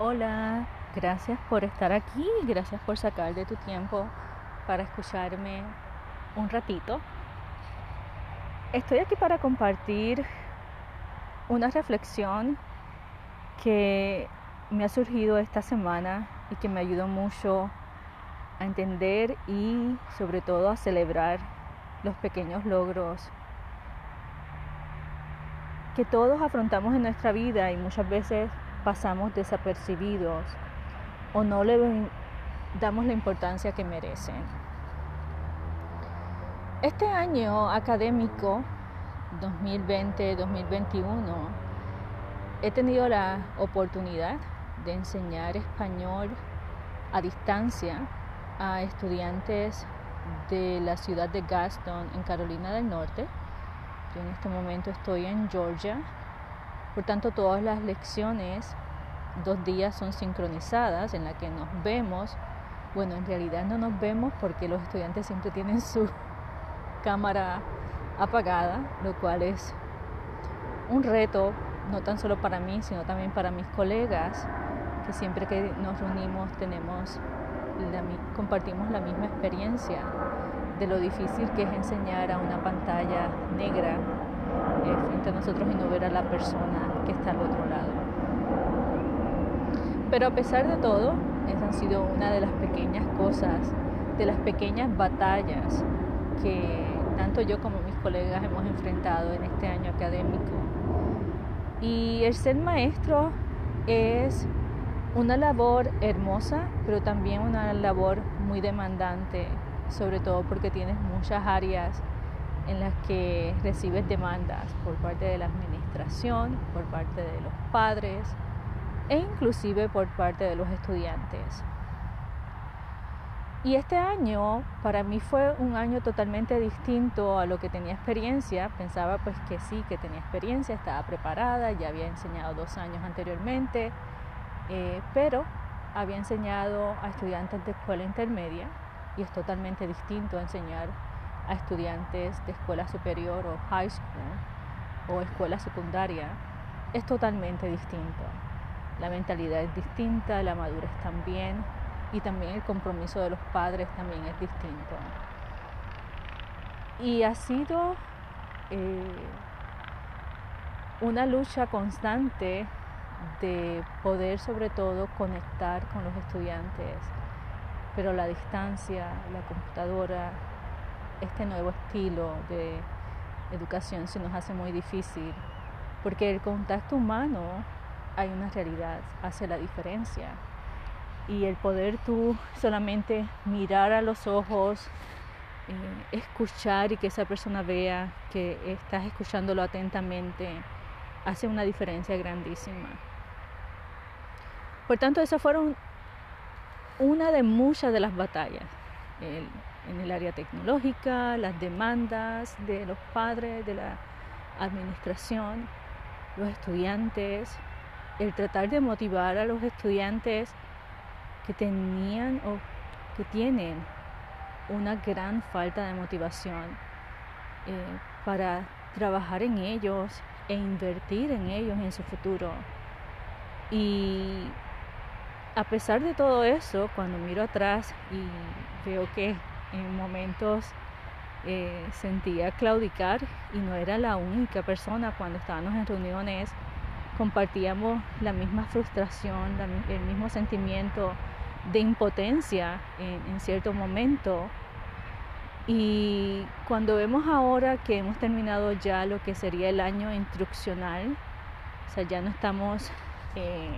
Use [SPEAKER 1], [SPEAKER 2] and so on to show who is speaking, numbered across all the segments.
[SPEAKER 1] Hola, gracias por estar aquí, gracias por sacar de tu tiempo para escucharme un ratito. Estoy aquí para compartir una reflexión que me ha surgido esta semana y que me ayudó mucho a entender y sobre todo a celebrar los pequeños logros que todos afrontamos en nuestra vida y muchas veces pasamos desapercibidos o no le damos la importancia que merecen. Este año académico 2020-2021 he tenido la oportunidad de enseñar español a distancia a estudiantes de la ciudad de Gaston en Carolina del Norte. Yo en este momento estoy en Georgia por tanto, todas las lecciones, dos días son sincronizadas en las que nos vemos. Bueno, en realidad no nos vemos porque los estudiantes siempre tienen su cámara apagada, lo cual es un reto, no tan solo para mí, sino también para mis colegas, que siempre que nos reunimos tenemos compartimos la misma experiencia de lo difícil que es enseñar a una pantalla negra eh, frente a nosotros y no ver a la persona que está al otro lado. Pero a pesar de todo, esa han sido una de las pequeñas cosas, de las pequeñas batallas que tanto yo como mis colegas hemos enfrentado en este año académico. Y el ser maestro es una labor hermosa, pero también una labor muy demandante, sobre todo porque tienes muchas áreas en las que recibes demandas por parte de la administración, por parte de los padres e inclusive por parte de los estudiantes. Y este año para mí fue un año totalmente distinto a lo que tenía experiencia. Pensaba pues que sí, que tenía experiencia, estaba preparada, ya había enseñado dos años anteriormente, eh, pero había enseñado a estudiantes de escuela intermedia y es totalmente distinto enseñar a estudiantes de escuela superior o high school o escuela secundaria es totalmente distinto. La mentalidad es distinta, la madurez también y también el compromiso de los padres también es distinto. Y ha sido eh, una lucha constante de poder sobre todo conectar con los estudiantes, pero la distancia, la computadora, este nuevo estilo de educación se nos hace muy difícil, porque el contacto humano hay una realidad, hace la diferencia. Y el poder tú solamente mirar a los ojos, eh, escuchar y que esa persona vea que estás escuchándolo atentamente, hace una diferencia grandísima. Por tanto, esas fueron una de muchas de las batallas en el área tecnológica, las demandas de los padres, de la administración, los estudiantes, el tratar de motivar a los estudiantes que tenían o que tienen una gran falta de motivación eh, para trabajar en ellos e invertir en ellos en su futuro. Y a pesar de todo eso, cuando miro atrás y veo que en momentos eh, sentía claudicar y no era la única persona cuando estábamos en reuniones, compartíamos la misma frustración, el mismo sentimiento de impotencia en, en cierto momento. Y cuando vemos ahora que hemos terminado ya lo que sería el año instruccional, o sea, ya no estamos eh,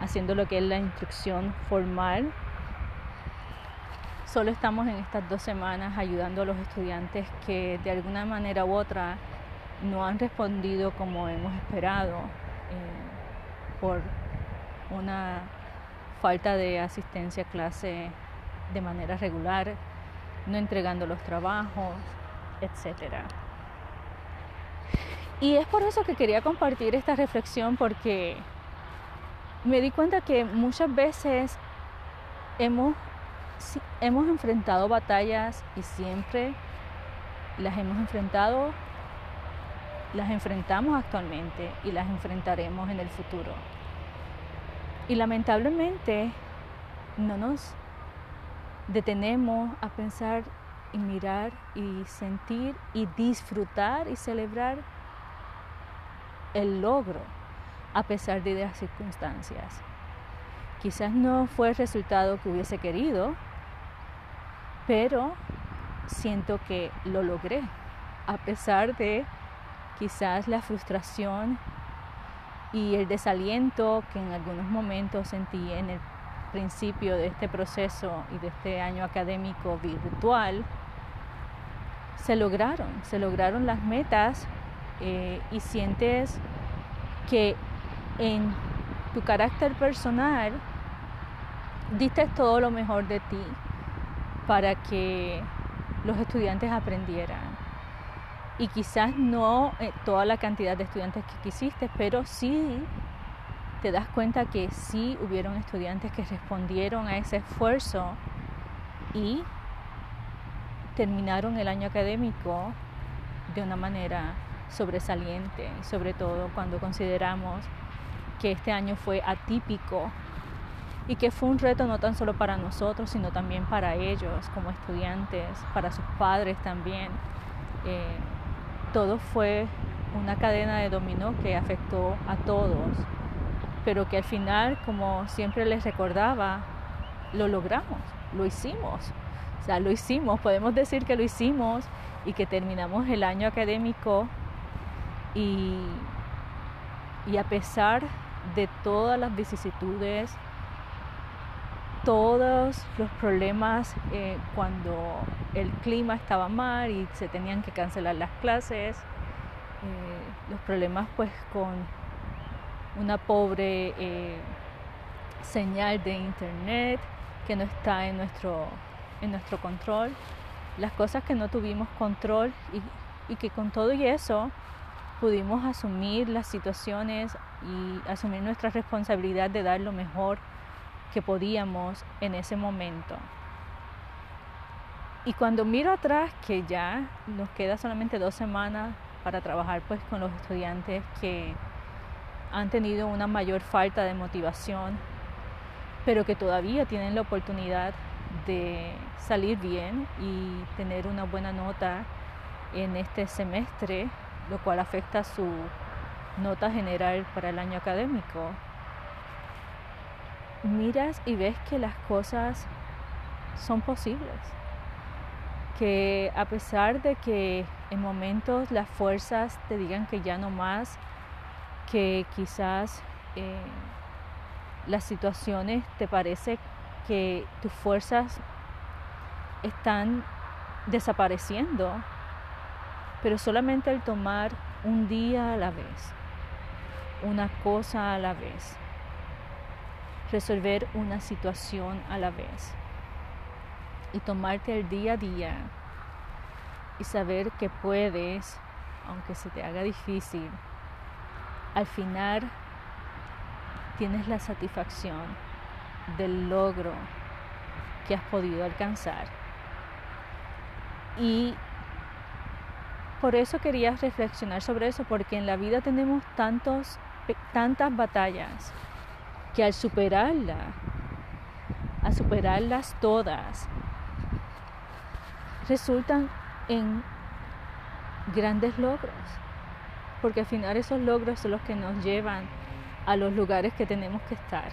[SPEAKER 1] haciendo lo que es la instrucción formal, Solo estamos en estas dos semanas ayudando a los estudiantes que de alguna manera u otra no han respondido como hemos esperado eh, por una falta de asistencia a clase de manera regular, no entregando los trabajos, etc. Y es por eso que quería compartir esta reflexión porque me di cuenta que muchas veces hemos hemos enfrentado batallas y siempre las hemos enfrentado, las enfrentamos actualmente y las enfrentaremos en el futuro. Y lamentablemente no nos detenemos a pensar y mirar y sentir y disfrutar y celebrar el logro a pesar de las circunstancias. Quizás no fue el resultado que hubiese querido, pero siento que lo logré, a pesar de quizás la frustración y el desaliento que en algunos momentos sentí en el principio de este proceso y de este año académico virtual, se lograron, se lograron las metas eh, y sientes que en tu carácter personal diste todo lo mejor de ti para que los estudiantes aprendieran. Y quizás no eh, toda la cantidad de estudiantes que quisiste, pero sí te das cuenta que sí hubieron estudiantes que respondieron a ese esfuerzo y terminaron el año académico de una manera sobresaliente, sobre todo cuando consideramos que este año fue atípico y que fue un reto no tan solo para nosotros, sino también para ellos como estudiantes, para sus padres también. Eh, todo fue una cadena de dominó que afectó a todos, pero que al final, como siempre les recordaba, lo logramos, lo hicimos. O sea, lo hicimos, podemos decir que lo hicimos y que terminamos el año académico y, y a pesar de todas las vicisitudes, todos los problemas eh, cuando el clima estaba mal y se tenían que cancelar las clases, eh, los problemas pues con una pobre eh, señal de internet que no está en nuestro, en nuestro control, las cosas que no tuvimos control y, y que con todo y eso pudimos asumir las situaciones y asumir nuestra responsabilidad de dar lo mejor que podíamos en ese momento. Y cuando miro atrás, que ya nos queda solamente dos semanas para trabajar pues con los estudiantes que han tenido una mayor falta de motivación, pero que todavía tienen la oportunidad de salir bien y tener una buena nota en este semestre, lo cual afecta su nota general para el año académico miras y ves que las cosas son posibles. Que a pesar de que en momentos las fuerzas te digan que ya no más, que quizás eh, las situaciones te parece que tus fuerzas están desapareciendo, pero solamente el tomar un día a la vez, una cosa a la vez, resolver una situación a la vez y tomarte el día a día y saber que puedes, aunque se te haga difícil, al final tienes la satisfacción del logro que has podido alcanzar. Y por eso quería reflexionar sobre eso, porque en la vida tenemos tantos, tantas batallas que al superarla, a superarlas todas, resultan en grandes logros, porque al final esos logros son los que nos llevan a los lugares que tenemos que estar,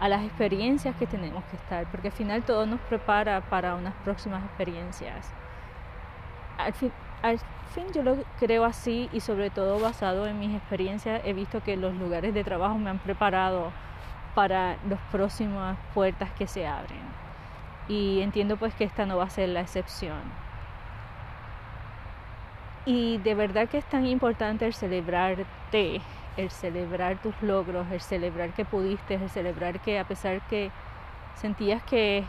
[SPEAKER 1] a las experiencias que tenemos que estar, porque al final todo nos prepara para unas próximas experiencias. Al fin yo lo creo así y sobre todo basado en mis experiencias he visto que los lugares de trabajo me han preparado para las próximas puertas que se abren. Y entiendo pues que esta no va a ser la excepción. Y de verdad que es tan importante el celebrarte el celebrar tus logros el celebrar que pudiste el celebrar que a pesar que sentías que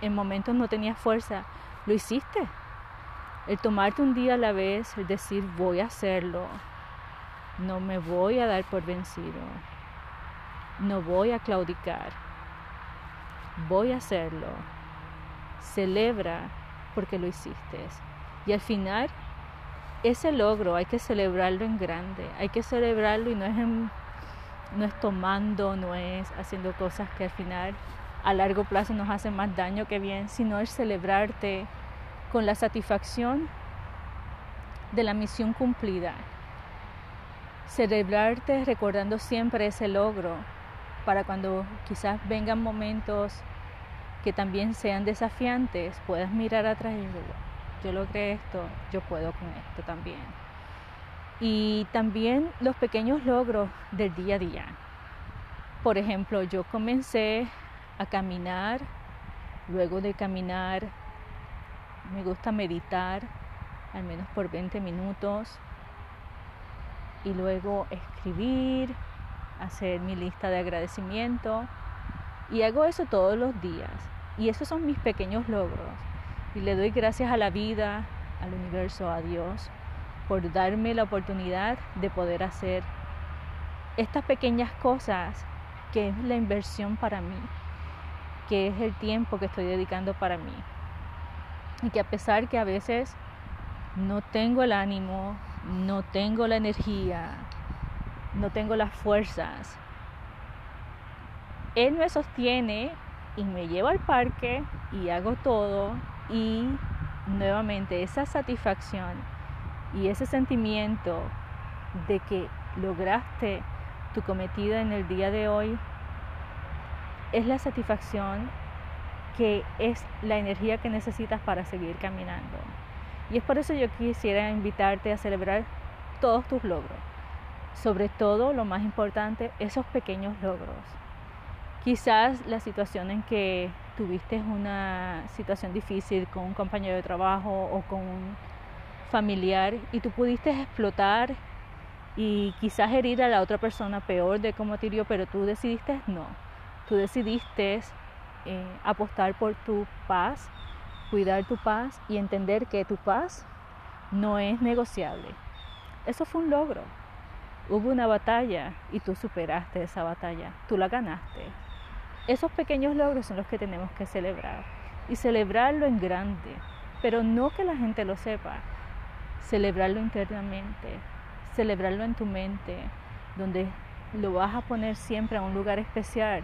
[SPEAKER 1] en momentos no tenías fuerza lo hiciste el tomarte un día a la vez, el decir voy a hacerlo, no me voy a dar por vencido, no voy a claudicar, voy a hacerlo, celebra porque lo hiciste. Y al final, ese logro hay que celebrarlo en grande, hay que celebrarlo y no es no es tomando, no es haciendo cosas que al final a largo plazo nos hacen más daño que bien, sino es celebrarte con la satisfacción de la misión cumplida. Celebrarte recordando siempre ese logro para cuando quizás vengan momentos que también sean desafiantes, puedas mirar atrás y decir, yo logré esto, yo puedo con esto también. Y también los pequeños logros del día a día. Por ejemplo, yo comencé a caminar, luego de caminar me gusta meditar al menos por 20 minutos. Y luego escribir, hacer mi lista de agradecimiento. Y hago eso todos los días. Y esos son mis pequeños logros. Y le doy gracias a la vida, al universo, a Dios por darme la oportunidad de poder hacer estas pequeñas cosas que es la inversión para mí, que es el tiempo que estoy dedicando para mí. Y que a pesar que a veces no tengo el ánimo, no tengo la energía, no tengo las fuerzas. Él me sostiene y me lleva al parque y hago todo y nuevamente esa satisfacción y ese sentimiento de que lograste tu cometido en el día de hoy es la satisfacción que es la energía que necesitas para seguir caminando. Y es por eso yo quisiera invitarte a celebrar todos tus logros. Sobre todo, lo más importante, esos pequeños logros. Quizás la situación en que tuviste una situación difícil con un compañero de trabajo o con un familiar y tú pudiste explotar y quizás herir a la otra persona peor de cómo te pero tú decidiste no. Tú decidiste eh, apostar por tu paz cuidar tu paz y entender que tu paz no es negociable. Eso fue un logro. Hubo una batalla y tú superaste esa batalla, tú la ganaste. Esos pequeños logros son los que tenemos que celebrar y celebrarlo en grande, pero no que la gente lo sepa, celebrarlo internamente, celebrarlo en tu mente, donde lo vas a poner siempre a un lugar especial,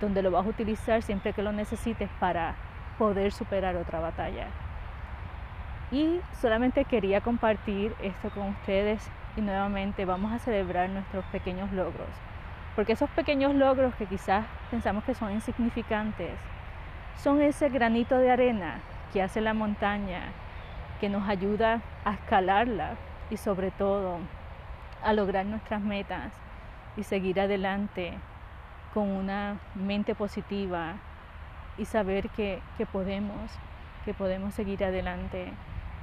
[SPEAKER 1] donde lo vas a utilizar siempre que lo necesites para poder superar otra batalla. Y solamente quería compartir esto con ustedes y nuevamente vamos a celebrar nuestros pequeños logros. Porque esos pequeños logros que quizás pensamos que son insignificantes, son ese granito de arena que hace la montaña, que nos ayuda a escalarla y sobre todo a lograr nuestras metas y seguir adelante con una mente positiva, y saber que, podemos, que podemos seguir adelante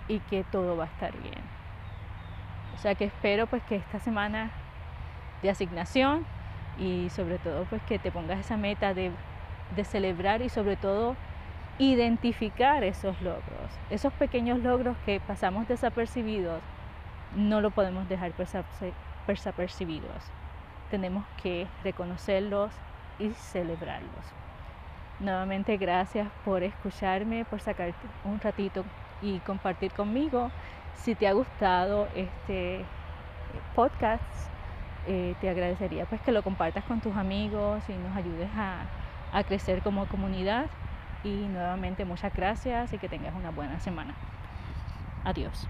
[SPEAKER 1] y que todo va a estar bien. O sea que espero pues que esta semana de asignación y sobre todo pues que te pongas esa meta de, de celebrar y sobre todo identificar esos logros, esos pequeños logros que pasamos desapercibidos, no lo podemos dejar desapercibidos. Tenemos que reconocerlos y celebrarlos. Nuevamente gracias por escucharme, por sacar un ratito y compartir conmigo. Si te ha gustado este podcast, eh, te agradecería pues que lo compartas con tus amigos y nos ayudes a, a crecer como comunidad. Y nuevamente muchas gracias y que tengas una buena semana. Adiós.